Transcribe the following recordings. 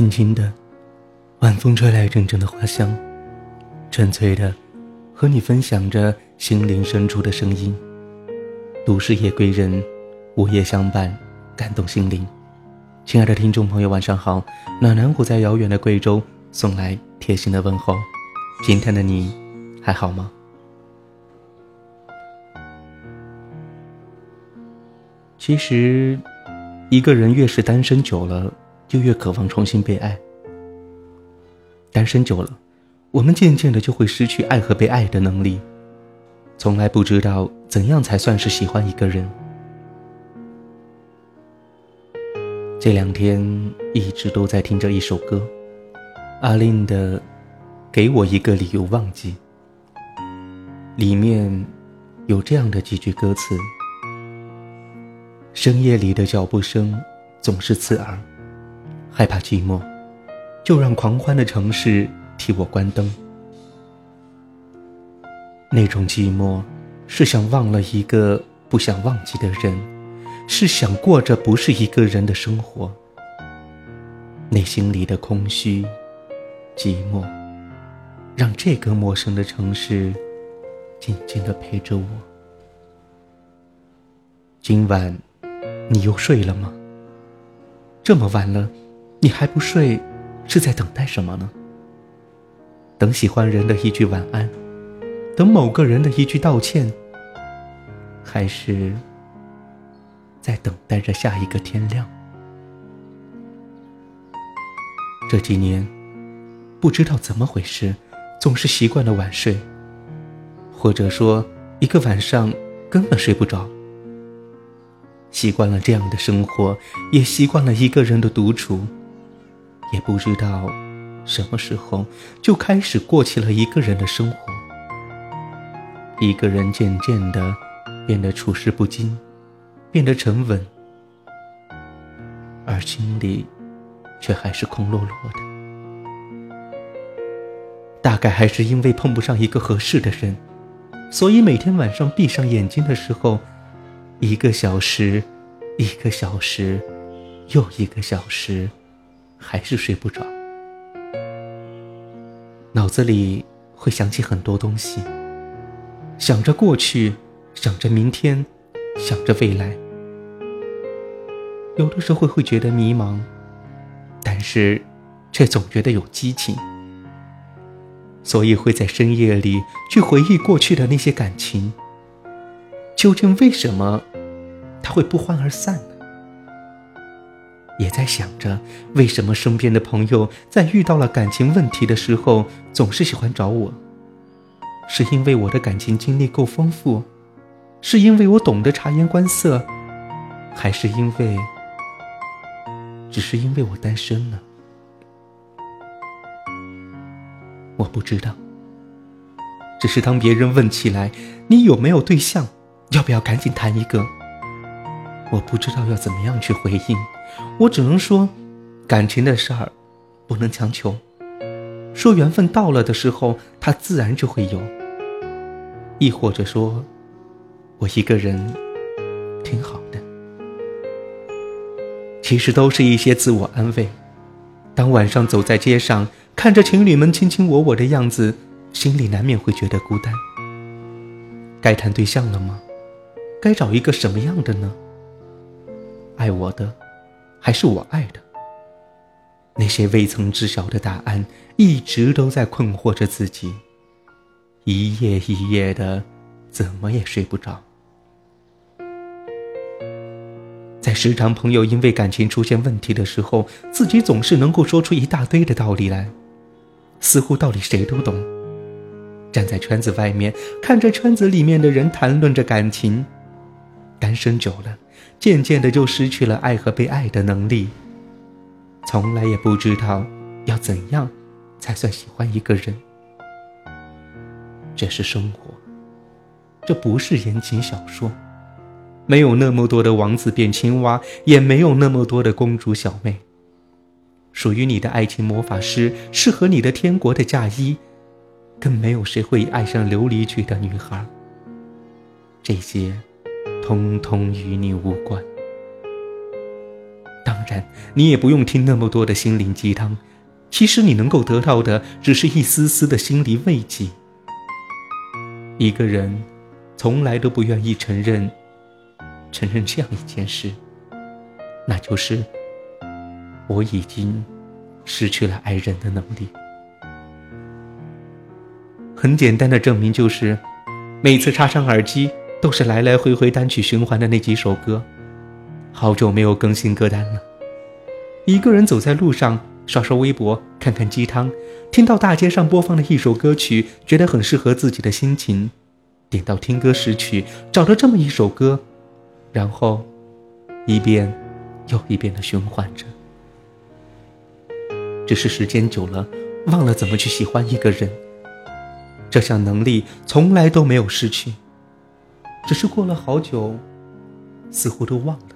轻轻的，晚风吹来阵阵的花香，纯粹的和你分享着心灵深处的声音。都市夜归人，午夜相伴，感动心灵。亲爱的听众朋友，晚上好！暖暖虎在遥远的贵州送来贴心的问候。今天的你还好吗？其实，一个人越是单身久了，就越渴望重新被爱。单身久了，我们渐渐的就会失去爱和被爱的能力，从来不知道怎样才算是喜欢一个人。这两天一直都在听着一首歌，阿令的《给我一个理由忘记》，里面有这样的几句歌词。深夜里的脚步声总是刺耳，害怕寂寞，就让狂欢的城市替我关灯。那种寂寞，是想忘了一个不想忘记的人，是想过着不是一个人的生活。内心里的空虚、寂寞，让这个陌生的城市静静的陪着我。今晚。你又睡了吗？这么晚了，你还不睡，是在等待什么呢？等喜欢人的一句晚安，等某个人的一句道歉，还是在等待着下一个天亮？这几年，不知道怎么回事，总是习惯了晚睡，或者说一个晚上根本睡不着。习惯了这样的生活，也习惯了一个人的独处，也不知道什么时候就开始过起了一个人的生活。一个人渐渐的变得处事不惊，变得沉稳，而心里却还是空落落的。大概还是因为碰不上一个合适的人，所以每天晚上闭上眼睛的时候。一个小时，一个小时，又一个小时，还是睡不着。脑子里会想起很多东西，想着过去，想着明天，想着未来。有的时候会觉得迷茫，但是却总觉得有激情，所以会在深夜里去回忆过去的那些感情。究竟为什么？他会不欢而散呢？也在想着，为什么身边的朋友在遇到了感情问题的时候，总是喜欢找我？是因为我的感情经历够丰富，是因为我懂得察言观色，还是因为，只是因为我单身呢？我不知道。只是当别人问起来，你有没有对象？要不要赶紧谈一个？我不知道要怎么样去回应，我只能说，感情的事儿不能强求。说缘分到了的时候，它自然就会有。亦或者说，我一个人挺好的。其实都是一些自我安慰。当晚上走在街上，看着情侣们卿卿我我的样子，心里难免会觉得孤单。该谈对象了吗？该找一个什么样的呢？爱我的，还是我爱的？那些未曾知晓的答案，一直都在困惑着自己，一夜一夜的，怎么也睡不着。在时常朋友因为感情出现问题的时候，自己总是能够说出一大堆的道理来，似乎道理谁都懂。站在圈子外面，看着圈子里面的人谈论着感情，单身久了。渐渐的就失去了爱和被爱的能力，从来也不知道要怎样才算喜欢一个人。这是生活，这不是言情小说，没有那么多的王子变青蛙，也没有那么多的公主小妹。属于你的爱情魔法师，适合你的天国的嫁衣，更没有谁会爱上琉璃曲的女孩。这些。通通与你无关。当然，你也不用听那么多的心灵鸡汤。其实你能够得到的，只是一丝丝的心理慰藉。一个人，从来都不愿意承认，承认这样一件事，那就是我已经失去了爱人的能力。很简单的证明就是，每次插上耳机，都是来来回回单曲循环的那几首歌。好久没有更新歌单了，一个人走在路上。刷刷微博，看看鸡汤，听到大街上播放的一首歌曲，觉得很适合自己的心情，点到听歌识曲，找到这么一首歌，然后一遍又一遍的循环着。只是时间久了，忘了怎么去喜欢一个人。这项能力从来都没有失去，只是过了好久，似乎都忘了。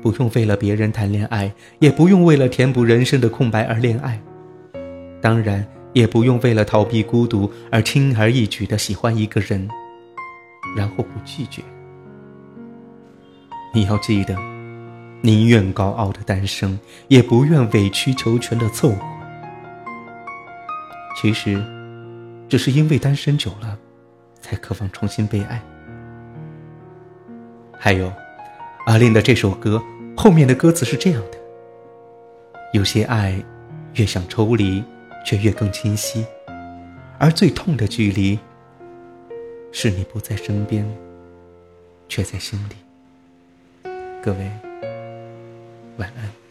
不用为了别人谈恋爱，也不用为了填补人生的空白而恋爱，当然也不用为了逃避孤独而轻而易举的喜欢一个人，然后不拒绝。你要记得，宁愿高傲的单身，也不愿委曲求全的凑合。其实，只是因为单身久了，才渴望重新被爱。还有。阿令的这首歌后面的歌词是这样的：有些爱，越想抽离，却越更清晰；而最痛的距离，是你不在身边，却在心里。各位，晚安。